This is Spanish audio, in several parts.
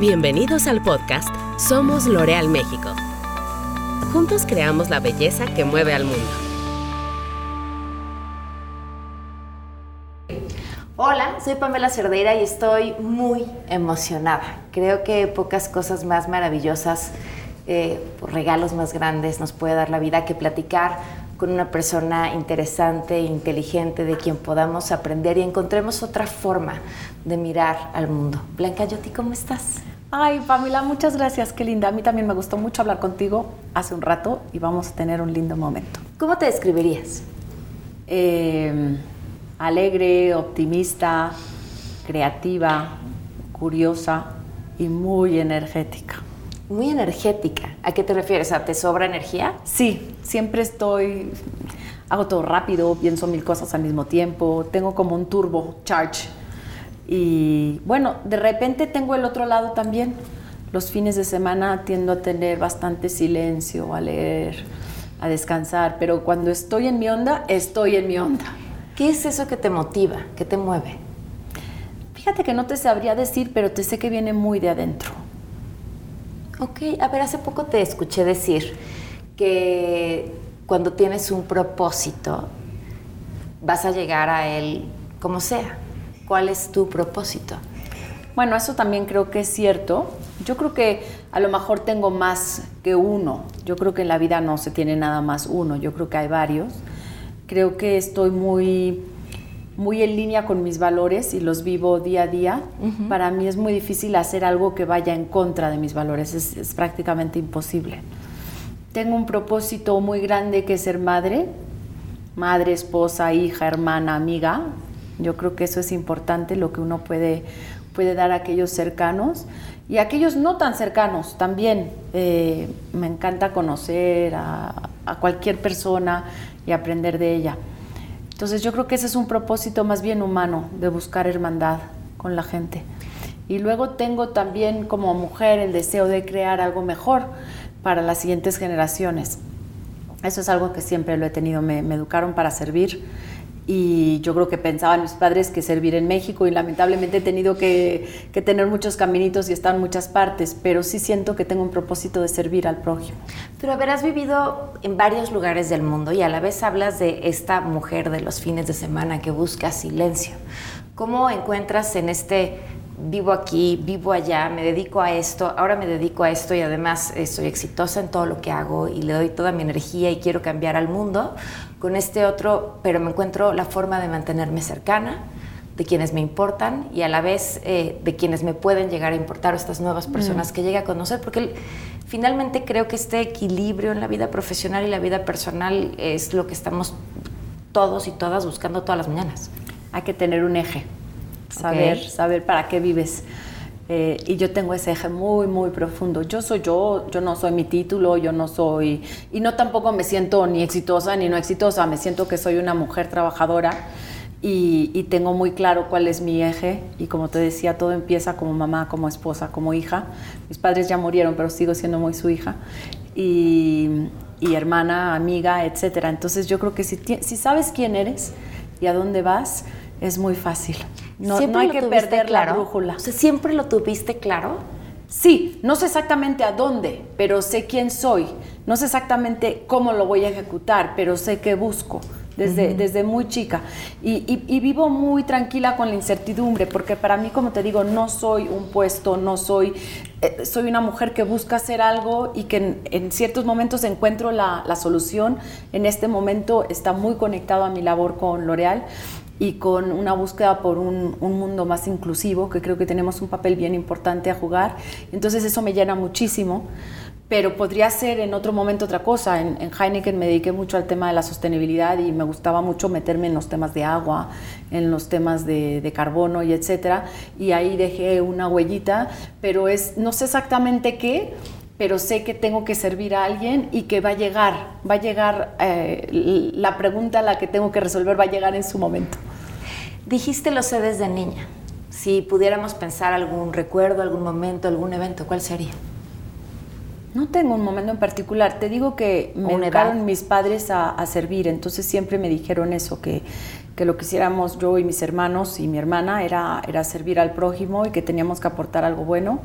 Bienvenidos al podcast Somos L'Oreal México. Juntos creamos la belleza que mueve al mundo. Hola, soy Pamela Cerdeira y estoy muy emocionada. Creo que pocas cosas más maravillosas, eh, regalos más grandes nos puede dar la vida que platicar con una persona interesante, inteligente, de quien podamos aprender y encontremos otra forma de mirar al mundo. Blanca Yoti, ¿cómo estás? Ay, Pamela, muchas gracias, qué linda. A mí también me gustó mucho hablar contigo hace un rato y vamos a tener un lindo momento. ¿Cómo te describirías? Eh, alegre, optimista, creativa, curiosa y muy energética. Muy energética. ¿A qué te refieres? ¿A te sobra energía? Sí, siempre estoy, hago todo rápido, pienso mil cosas al mismo tiempo, tengo como un turbo charge. Y bueno, de repente tengo el otro lado también. Los fines de semana tiendo a tener bastante silencio, a leer, a descansar, pero cuando estoy en mi onda, estoy en mi onda. ¿Qué es eso que te motiva, que te mueve? Fíjate que no te sabría decir, pero te sé que viene muy de adentro. Ok, a ver, hace poco te escuché decir que cuando tienes un propósito, vas a llegar a él como sea. ¿Cuál es tu propósito? Bueno, eso también creo que es cierto. Yo creo que a lo mejor tengo más que uno. Yo creo que en la vida no se tiene nada más uno. Yo creo que hay varios. Creo que estoy muy muy en línea con mis valores y los vivo día a día. Para mí es muy difícil hacer algo que vaya en contra de mis valores, es, es, prácticamente imposible. Tengo un propósito muy grande que es ser madre, madre, esposa, hija, hermana, amiga. Yo creo que eso es importante, lo que uno puede, puede dar a aquellos cercanos y a aquellos no tan cercanos también. Eh, me encanta conocer a, a cualquier persona y aprender de ella. Entonces yo creo que ese es un propósito más bien humano, de buscar hermandad con la gente. Y luego tengo también como mujer el deseo de crear algo mejor para las siguientes generaciones. Eso es algo que siempre lo he tenido, me, me educaron para servir y yo creo que pensaban mis padres que servir en México y lamentablemente he tenido que, que, tener muchos caminitos y estar en muchas partes, pero sí siento que tengo un propósito de servir al prójimo. Pero haber vivido en varios lugares del mundo y a la vez hablas de esta mujer de los fines de semana que busca silencio. ¿Cómo encuentras en este vivo aquí, vivo allá, me dedico a esto, ahora me dedico a esto y además soy exitosa en todo lo que hago y le doy toda mi energía y quiero cambiar al mundo, con este otro, pero me encuentro la forma de mantenerme cercana de quienes me importan y a la vez eh, de quienes me pueden llegar a importar, estas nuevas personas mm. que llegue a conocer, porque finalmente creo que este equilibrio en la vida profesional y la vida personal es lo que estamos todos y todas buscando todas las mañanas. Hay que tener un eje saber, okay. saber para qué vives. Eh, y yo tengo ese eje muy, muy profundo. Yo soy yo, yo no soy mi título, yo no soy, y no tampoco me siento ni exitosa ni no exitosa, me siento que soy una mujer trabajadora y, y tengo muy claro cuál es mi eje. Y como te decía, todo empieza como mamá, como esposa, como hija. Mis padres ya murieron, pero sigo siendo muy su hija. Y, y hermana, amiga, etc. Entonces yo creo que si, si sabes quién eres y a dónde vas, es muy fácil. No, no hay que perder claro? la brújula. O sea, ¿siempre lo tuviste claro? Sí, no sé exactamente a dónde, pero sé quién soy. No sé exactamente cómo lo voy a ejecutar, pero sé qué busco desde, uh -huh. desde muy chica. Y, y, y, vivo muy tranquila con la incertidumbre, porque para mí, como te digo, no soy un puesto, no soy... Eh, soy una mujer que busca hacer algo y que en, en ciertos momentos encuentro la, la, solución. En este momento está muy conectado a mi labor con L'Oreal y con una búsqueda por un, un, mundo más inclusivo, que creo que tenemos un papel bien importante a jugar. Entonces eso me llena muchísimo, pero podría ser en otro momento otra cosa. En, en, Heineken me dediqué mucho al tema de la sostenibilidad y me gustaba mucho meterme en los temas de agua, en los temas de, de carbono y etcétera. Y ahí dejé una huellita, pero es, no sé exactamente qué, pero sé que tengo que servir a alguien y que va a llegar, va a llegar, eh, la pregunta a la que tengo que resolver va a llegar en su momento. Dijiste lo sé desde niña. Si pudiéramos pensar algún recuerdo, algún momento, algún evento, ¿cuál sería? No tengo un momento en particular. Te digo que me educaron mis padres a, a, servir, entonces siempre me dijeron eso, que, que lo que hiciéramos yo y mis hermanos y mi hermana era, era servir al prójimo y que teníamos que aportar algo bueno.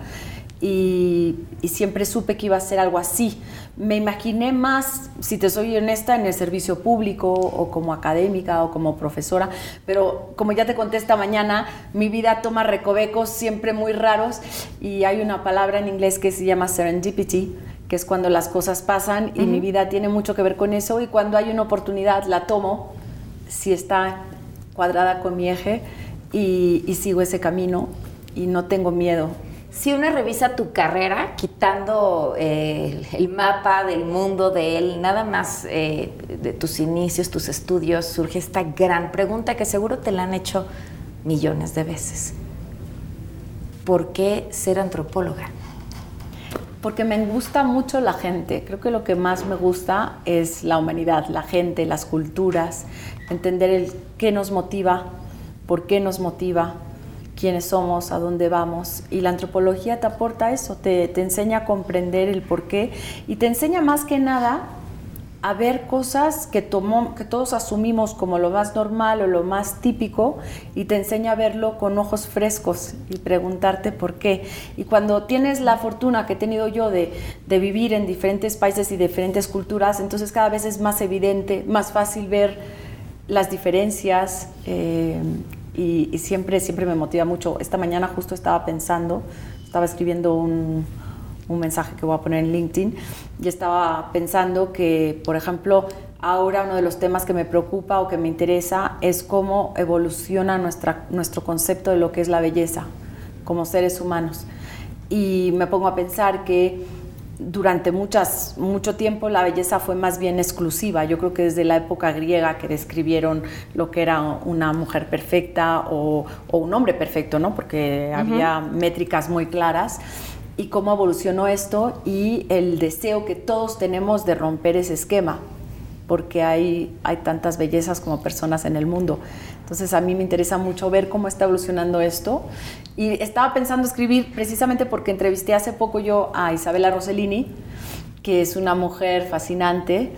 Y, siempre supe que iba a ser algo así. Me imaginé más, si te soy honesta, en el servicio público o como académica o como profesora, pero como ya te conté esta mañana, mi vida toma recovecos siempre muy raros y hay una palabra en inglés que se llama serendipity, que es cuando las cosas pasan y mi vida tiene mucho que ver con eso y cuando hay una oportunidad la tomo, si está cuadrada con mi eje y, y sigo ese camino y no tengo miedo si uno revisa tu carrera, quitando eh, el mapa del mundo de él, nada más eh, de tus inicios, tus estudios, surge esta gran pregunta que seguro te la han hecho millones de veces. ¿Por qué ser antropóloga? Porque me gusta mucho la gente. Creo que lo que más me gusta es la humanidad, la gente, las culturas, entender el qué nos motiva, por qué nos motiva, quiénes somos, a dónde vamos. Y la antropología te aporta eso, te, te enseña a comprender el por qué y te enseña más que nada a ver cosas que, tomó, que todos asumimos como lo más normal o lo más típico y te enseña a verlo con ojos frescos y preguntarte por qué. Y cuando tienes la fortuna que he tenido yo de, de vivir en diferentes países y diferentes culturas, entonces cada vez es más evidente, más fácil ver las diferencias. Eh, y, siempre, siempre me motiva mucho. Esta mañana justo estaba pensando, estaba escribiendo un, un mensaje que voy a poner en LinkedIn y estaba pensando que, por ejemplo, ahora uno de los temas que me preocupa o que me interesa es cómo evoluciona nuestra, nuestro concepto de lo que es la belleza como seres humanos. Y me pongo a pensar que durante muchas, mucho tiempo la belleza fue más bien exclusiva. Yo creo que desde la época griega que describieron lo que era una mujer perfecta o, un hombre perfecto, ¿no? porque había métricas muy claras. Y cómo evolucionó esto y el deseo que todos tenemos de romper ese esquema, porque hay, hay tantas bellezas como personas en el mundo. Entonces a mí me interesa mucho ver cómo está evolucionando esto y estaba pensando escribir precisamente porque entrevisté hace poco yo a Isabela Rossellini, que es una mujer fascinante,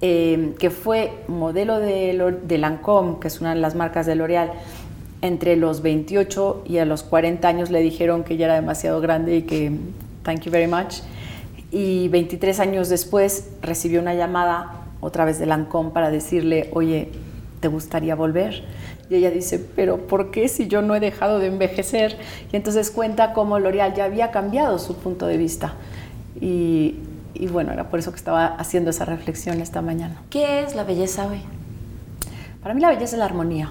eh, que fue modelo de, de Lancôme, que es una de las marcas de L'Oréal, entre los 28 y a los 40 años le dijeron que ya era demasiado grande y que thank you very much. Y 23 años después recibió una llamada otra vez de Lancôme para decirle, oye, ¿te gustaría volver? Y ella dice, pero ¿por qué si yo no he dejado de envejecer? Y entonces cuenta cómo L'Oreal ya había cambiado su punto de vista. Y, y, bueno, era por eso que estaba haciendo esa reflexión esta mañana. ¿Qué es la belleza hoy? Para mí la belleza es la armonía.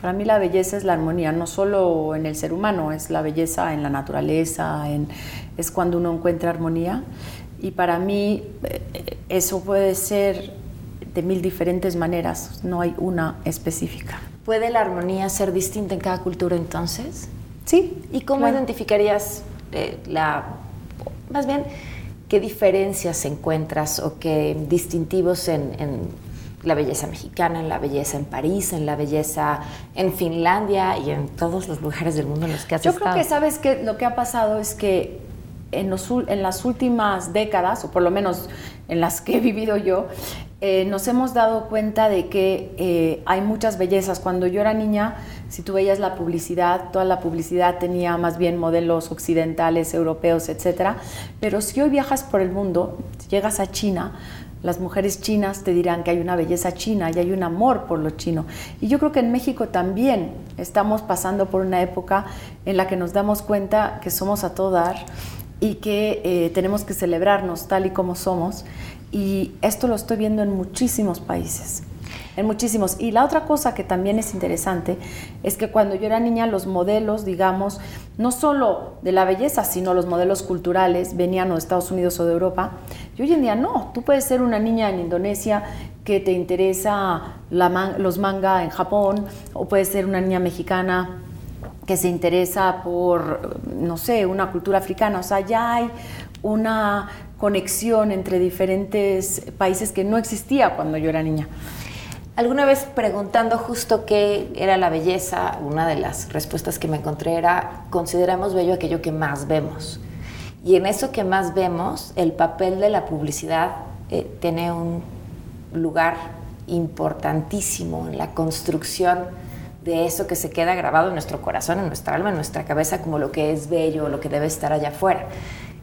Para mí la belleza es la armonía, no solo en el ser humano, es la belleza en la naturaleza, en, es cuando uno encuentra armonía. Y para mí eh, eso puede ser de mil diferentes maneras, no hay una específica. ¿Puede la armonía ser distinta en cada cultura entonces? Sí. ¿Y cómo identificarías eh, la, más bien, qué diferencias encuentras o qué distintivos en, la belleza mexicana, en la belleza en París, en la belleza en Finlandia y en todos los lugares del mundo en los que has Yo creo que sabes que lo que ha pasado es que en, en, las últimas décadas, o por lo menos en las que he vivido yo, eh, nos hemos dado cuenta de que eh, hay muchas bellezas. Cuando yo era niña, si tú veías la publicidad, toda la publicidad tenía más bien modelos occidentales, europeos, etc. Pero si hoy viajas por el mundo, si llegas a China, las mujeres chinas te dirán que hay una belleza china y hay un amor por lo chino. Y yo creo que en México también estamos pasando por una época en la que nos damos cuenta que somos a todo dar y que eh, tenemos que celebrarnos tal y como somos y esto lo estoy viendo en muchísimos países, en muchísimos. Y la otra cosa que también es interesante es que cuando yo era niña los modelos, digamos, no solo de la belleza, sino los modelos culturales venían de Estados Unidos o de Europa. Y hoy en día no, tú puedes ser una niña en Indonesia que te interesa los manga en Japón, o puedes ser una niña mexicana que se interesa por, no sé, una cultura africana. O sea, ya hay una conexión entre diferentes países que no existía cuando yo era niña. Alguna vez preguntando justo qué era la belleza, una de las respuestas que me encontré era, consideramos bello aquello que más vemos. Y en eso que más vemos, el papel de la publicidad eh, tiene un lugar importantísimo en la construcción de eso que se queda grabado en nuestro corazón, en nuestra alma, en nuestra cabeza, como lo que es bello, lo que debe estar allá afuera.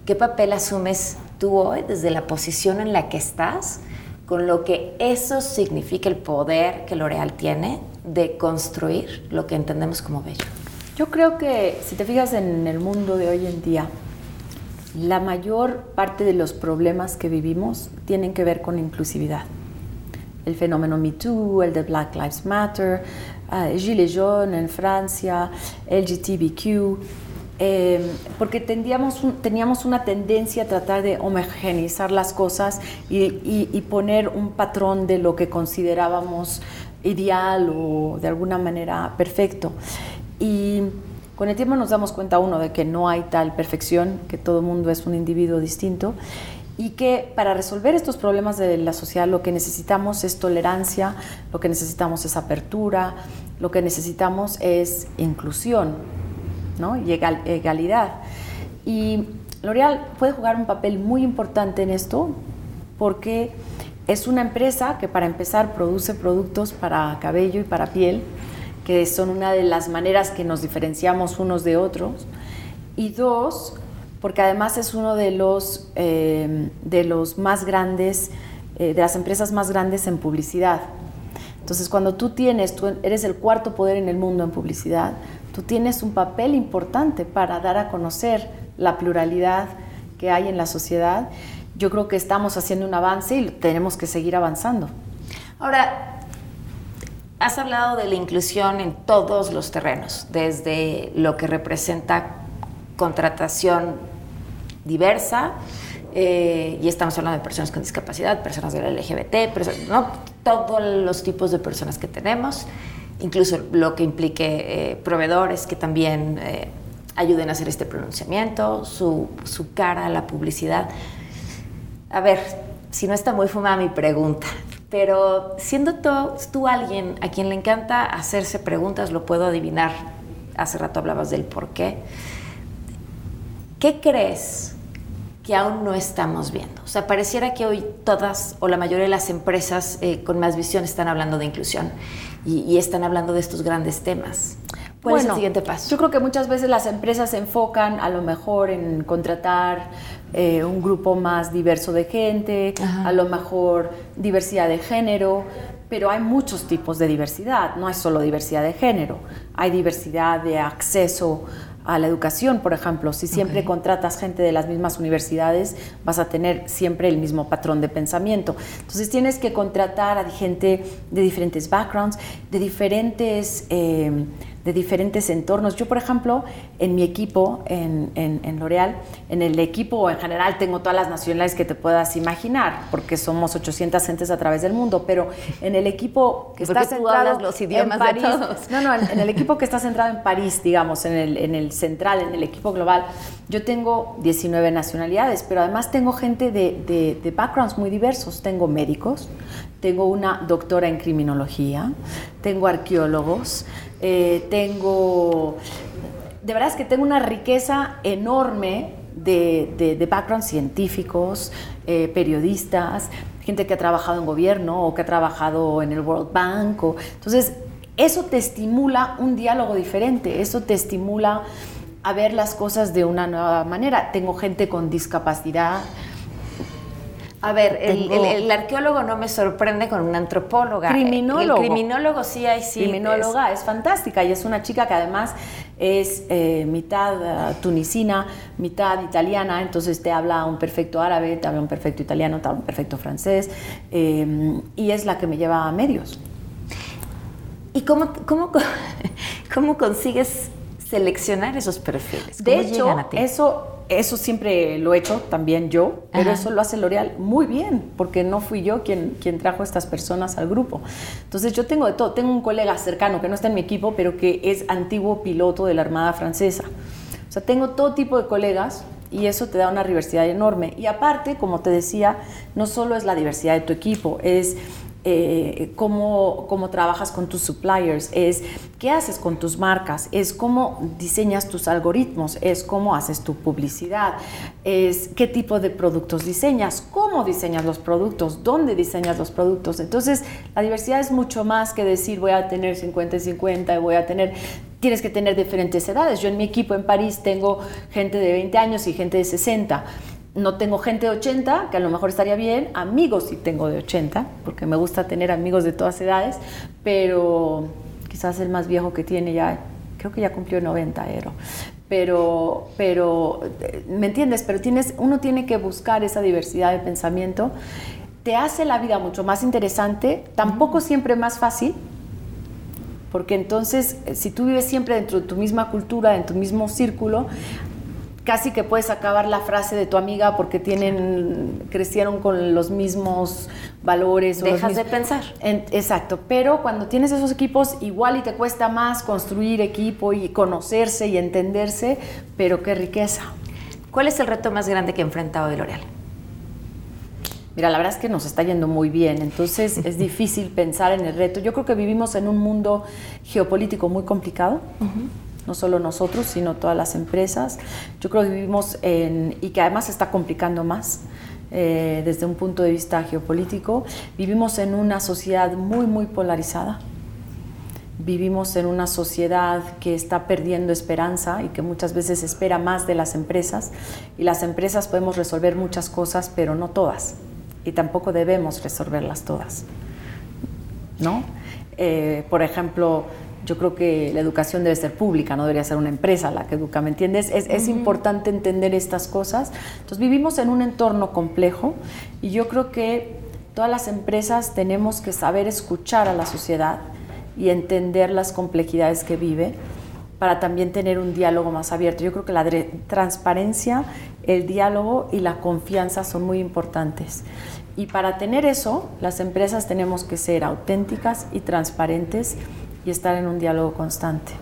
¿Qué papel asumes tú hoy desde la posición en la que estás con lo que eso significa el poder que L'Oreal tiene de construir lo que entendemos como bello? Yo creo que si te fijas en el mundo de hoy en día, la mayor parte de los problemas que vivimos tienen que ver con inclusividad. El fenómeno Me Too, el de Black Lives Matter, uh, Gilets jaunes en Francia, LGTBQ, eh, porque teníamos una tendencia a tratar de homogeneizar las cosas y, poner un patrón de lo que considerábamos ideal o de alguna manera perfecto. Y con el tiempo nos damos cuenta, uno, de que no hay tal perfección, que todo mundo es un individuo distinto y que para resolver estos problemas de la sociedad lo que necesitamos es tolerancia, lo que necesitamos es apertura, lo que necesitamos es inclusión ¿no? y egalidad. Y L'Oreal puede jugar un papel muy importante en esto porque es una empresa que para empezar produce productos para cabello y para piel, que son una de las maneras que nos diferenciamos unos de otros. Y dos, porque además es uno de los, eh, de los más grandes, eh, de las empresas más grandes en publicidad. Entonces, cuando tú tienes, tú eres el cuarto poder en el mundo en publicidad, tú tienes un papel importante para dar a conocer la pluralidad que hay en la sociedad. Yo creo que estamos haciendo un avance y tenemos que seguir avanzando. Ahora, has hablado de la inclusión en todos los terrenos, desde lo que representa contratación diversa, eh, y estamos hablando de personas con discapacidad, personas del LGBT, ¿no? todos los tipos de personas que tenemos, incluso lo que implique eh, proveedores que también eh, ayuden a hacer este pronunciamiento, su, su cara, la publicidad. A ver, si no está muy fumada mi pregunta, pero siendo tú, tú alguien a quien le encanta hacerse preguntas, lo puedo adivinar. Hace rato hablabas del por qué. ¿Qué crees que aún no estamos viendo. O sea, pareciera que hoy todas o la mayoría de las empresas eh, con más visión están hablando de inclusión y, están hablando de estos grandes temas. ¿Cuál es el siguiente paso? Yo creo que muchas veces las empresas se enfocan a lo mejor en contratar eh, un grupo más diverso de gente, a lo mejor diversidad de género, pero hay muchos tipos de diversidad, no hay solo diversidad de género, hay diversidad de acceso a la educación, por ejemplo. Si siempre contratas gente de las mismas universidades, vas a tener siempre el mismo patrón de pensamiento. Entonces tienes que contratar a gente de diferentes backgrounds, de diferentes... Eh, de diferentes entornos. Yo, por ejemplo, en mi equipo, en, en, L'Oreal, en el equipo en general tengo todas las nacionalidades que te puedas imaginar, porque somos 800 gentes a través del mundo, pero en el equipo que está centrado los idiomas en París, de todos. no, no, en, el equipo que está centrado en París, digamos, en el, en el central, en el equipo global, yo tengo 19 nacionalidades, pero además tengo gente de, de, de backgrounds muy diversos. Tengo médicos, tengo una doctora en criminología, tengo arqueólogos, eh, tengo, de verdad es que tengo una riqueza enorme de, de, backgrounds científicos, eh, periodistas, gente que ha trabajado en gobierno o que ha trabajado en el World Bank. entonces, eso te estimula un diálogo diferente, eso te estimula a ver las cosas de una nueva manera. Tengo gente con discapacidad, a ver, el, arqueólogo no me sorprende con una antropóloga. Criminólogo. El, criminólogo sí hay sí. Criminóloga es, fantástica y es una chica que además es eh, mitad eh, tunisina, mitad italiana, entonces te habla un perfecto árabe, te habla un perfecto italiano, te habla un perfecto francés eh, y es la que me lleva a medios. ¿Y cómo, cómo, cómo consigues seleccionar esos perfiles? De hecho, eso eso siempre lo he hecho también yo, pero eso lo hace L'Oreal muy bien, porque no fui yo quien, quien trajo a estas personas al grupo. Entonces yo tengo de todo, tengo un colega cercano que no está en mi equipo, pero que es antiguo piloto de la Armada Francesa. O sea, tengo todo tipo de colegas y eso te da una diversidad enorme. Y aparte, como te decía, no solo es la diversidad de tu equipo, es eh, cómo, cómo, trabajas con tus suppliers, es qué haces con tus marcas, es cómo diseñas tus algoritmos, es cómo haces tu publicidad, es qué tipo de productos diseñas, cómo diseñas los productos, dónde diseñas los productos. Entonces, la diversidad es mucho más que decir voy a tener 50 y 50 y voy a tener tienes que tener diferentes edades. Yo en mi equipo en París tengo gente de 20 años y gente de 60 no tengo gente de 80, que a lo mejor estaría bien, amigos sí tengo de 80, porque me gusta tener amigos de todas edades, pero quizás el más viejo que tiene ya, creo que ya cumplió 90, Pero, pero, ¿me entiendes? Pero tienes, uno tiene que buscar esa diversidad de pensamiento. Te hace la vida mucho más interesante, tampoco siempre más fácil, porque entonces si tú vives siempre dentro de tu misma cultura, en tu mismo círculo, casi que puedes acabar la frase de tu amiga porque tienen crecieron con los mismos valores dejas de pensar. Exacto. Pero cuando tienes esos equipos igual y te cuesta más construir equipo y conocerse y entenderse pero qué riqueza. ¿cuál es el reto más grande que enfrenta hoy L'Oreal? Mira, la verdad es que nos está yendo muy bien, entonces es difícil pensar en el reto. Yo creo que vivimos en un mundo geopolítico muy complicado no solo nosotros, sino todas las empresas. Yo creo que vivimos en, y que además se está complicando más eh, desde un punto de vista geopolítico, vivimos en una sociedad muy, muy polarizada. Vivimos en una sociedad que está perdiendo esperanza y que muchas veces espera más de las empresas. Y las empresas podemos resolver muchas cosas, pero no todas. Y tampoco debemos resolverlas todas. ¿No? Eh, por ejemplo, yo creo que la educación debe ser pública, no debería ser una empresa la que educa, ¿me entiendes? Es, importante entender estas cosas. Entonces vivimos en un entorno complejo y yo creo que todas las empresas tenemos que saber escuchar a la sociedad y entender las complejidades que vive para también tener un diálogo más abierto. Yo creo que la transparencia, el diálogo y la confianza son muy importantes. Y para tener eso, las empresas tenemos que ser auténticas y transparentes y estar en un diálogo constante.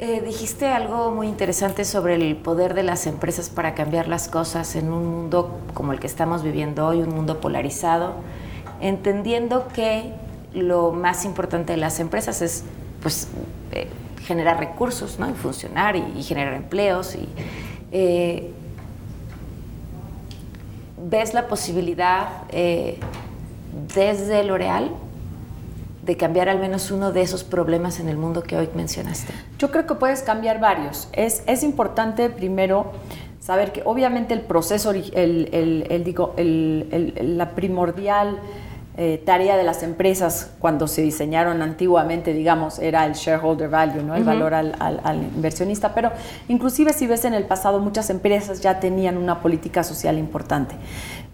Eh, dijiste algo muy interesante sobre el poder de las empresas para cambiar las cosas en un mundo como el que estamos viviendo hoy, un mundo polarizado, entendiendo que lo más importante de las empresas es pues, eh, generar recursos ¿no? y funcionar y, generar empleos. Eh, ¿Ves la posibilidad desde L'Oreal de cambiar al menos uno de esos problemas en el mundo que hoy mencionaste? Yo creo que puedes cambiar varios. Es, es importante primero saber que obviamente el proceso, el, el, digo, la primordial eh, tarea de las empresas cuando se diseñaron antiguamente, digamos, era el shareholder value, ¿no? el valor al, al, inversionista, pero inclusive si ves en el pasado muchas empresas ya tenían una política social importante.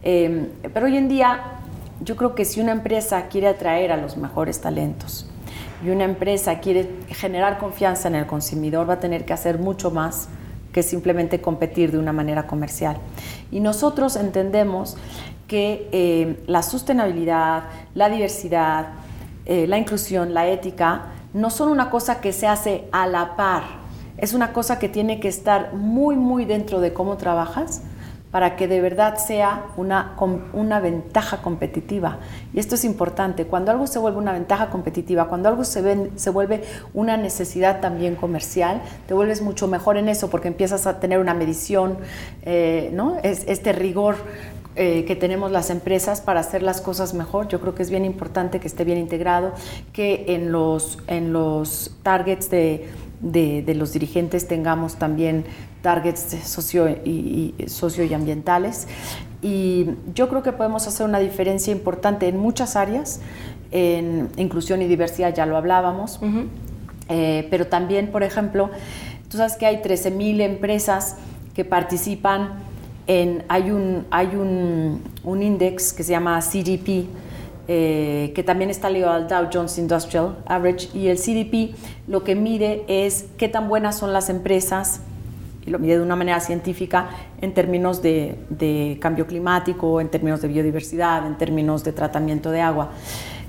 Eh, pero hoy en día yo creo que si una empresa quiere atraer a los mejores talentos y una empresa quiere generar confianza en el consumidor, va a tener que hacer mucho más que simplemente competir de una manera comercial. Y nosotros entendemos que eh, la sostenibilidad, la diversidad, eh, la inclusión, la ética, no son una cosa que se hace a la par, es una cosa que tiene que estar muy, muy dentro de cómo trabajas para que de verdad sea una, una ventaja competitiva. Y esto es importante, cuando algo se vuelve una ventaja competitiva, cuando algo se, se vuelve una necesidad también comercial, te vuelves mucho mejor en eso porque empiezas a tener una medición, eh, ¿no? es, este rigor eh, que tenemos las empresas para hacer las cosas mejor. Yo creo que es bien importante que esté bien integrado, que en los, en los targets de de, los dirigentes tengamos también targets socio y, socio y ambientales. Y yo creo que podemos hacer una diferencia importante en muchas áreas. En inclusión y diversidad ya lo hablábamos, eh, pero también, por ejemplo, tú sabes que hay 13.000 empresas que participan en, hay un, hay un, un index que se llama CDP, eh, que también está ligado al Dow Jones Industrial Average, y el CDP lo que mide es qué tan buenas son las empresas, y lo mide de una manera científica en términos de, cambio climático, en términos de biodiversidad, en términos de tratamiento de agua.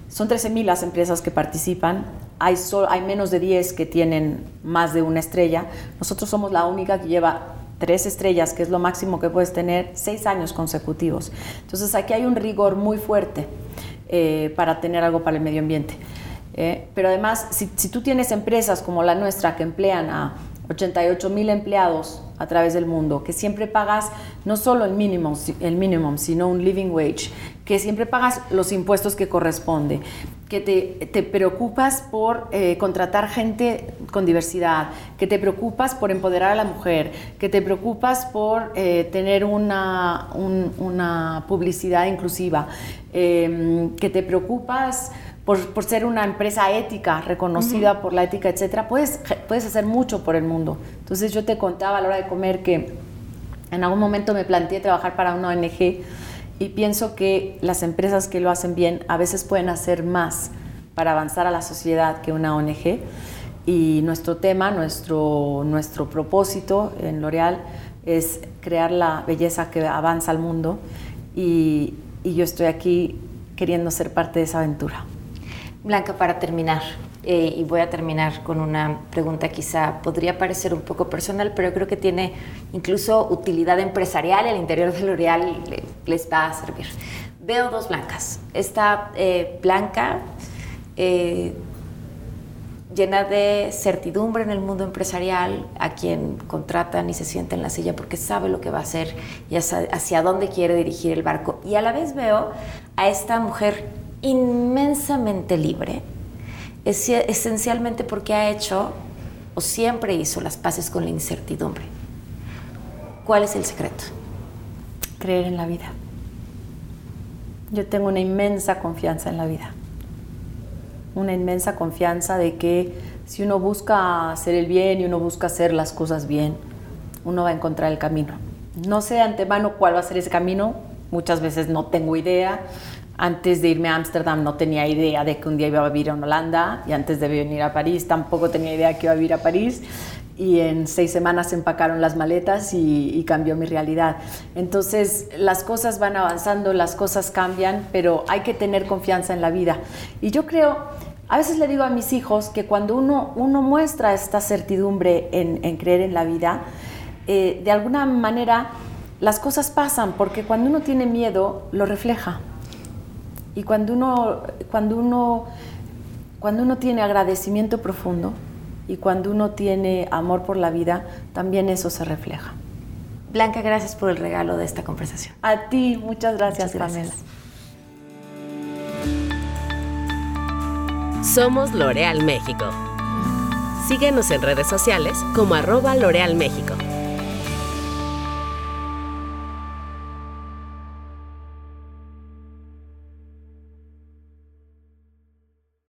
Son 13.000 las empresas que participan, hay, hay menos de 10 que tienen más de una estrella. Nosotros somos la única que lleva tres estrellas, que es lo máximo que puedes tener, seis años consecutivos. Entonces aquí hay un rigor muy fuerte. Eh, para tener algo para el medio ambiente. Eh, pero además, si, tú tienes empresas como la nuestra que emplean a 88 mil empleados a través del mundo, que siempre pagas no solo el mínimo, el minimum, sino un living wage, que siempre pagas los impuestos que corresponde, que te, te preocupas por eh, contratar gente con diversidad, que te preocupas por empoderar a la mujer, que te preocupas por eh, tener una, un, una, publicidad inclusiva, eh, que te preocupas por, por, ser una empresa ética, reconocida uh -huh. por la ética, etcétera, puedes, puedes hacer mucho por el mundo. Entonces yo te contaba a la hora de comer que en algún momento me planteé trabajar para una ONG y pienso que las empresas que lo hacen bien a veces pueden hacer más para avanzar a la sociedad que una ONG. Y nuestro tema, nuestro, nuestro propósito en L'Oreal es crear la belleza que avanza al mundo y, y yo estoy aquí queriendo ser parte de esa aventura. Blanca, para terminar, eh, y voy a terminar con una pregunta quizá podría parecer un poco personal, pero creo que tiene incluso utilidad empresarial el interior de L'Oreal les va a servir. Veo dos blancas. Esta eh, blanca eh, llena de certidumbre en el mundo empresarial, a quien contratan y se sienta en la silla porque sabe lo que va a hacer y hacia, hacia dónde quiere dirigir el barco. Y a la vez veo a esta mujer inmensamente libre, es, esencialmente porque ha hecho o siempre hizo las paces con la incertidumbre. ¿Cuál es el secreto? Creer en la vida. Yo tengo una inmensa confianza en la vida. Una inmensa confianza de que si uno busca hacer el bien y uno busca hacer las cosas bien, uno va a encontrar el camino. No sé de antemano cuál va a ser ese camino, muchas veces no tengo idea, antes de irme a Ámsterdam no tenía idea de que un día iba a vivir en Holanda y antes de venir a París tampoco tenía idea que iba a vivir a París y en seis semanas se empacaron las maletas y, cambió mi realidad. Entonces las cosas van avanzando, las cosas cambian, pero hay que tener confianza en la vida. Y yo creo, a veces le digo a mis hijos que cuando uno, uno muestra esta certidumbre en, en creer en la vida, eh, de alguna manera las cosas pasan, porque cuando uno tiene miedo, lo refleja. Y cuando uno, cuando uno, cuando uno tiene agradecimiento profundo y cuando uno tiene amor por la vida, también eso se refleja. Blanca, gracias por el regalo de esta conversación. A ti, muchas gracias, muchas gracias. Pamela. Somos L'Oreal México. Síguenos en redes sociales como arroba L'Oreal México.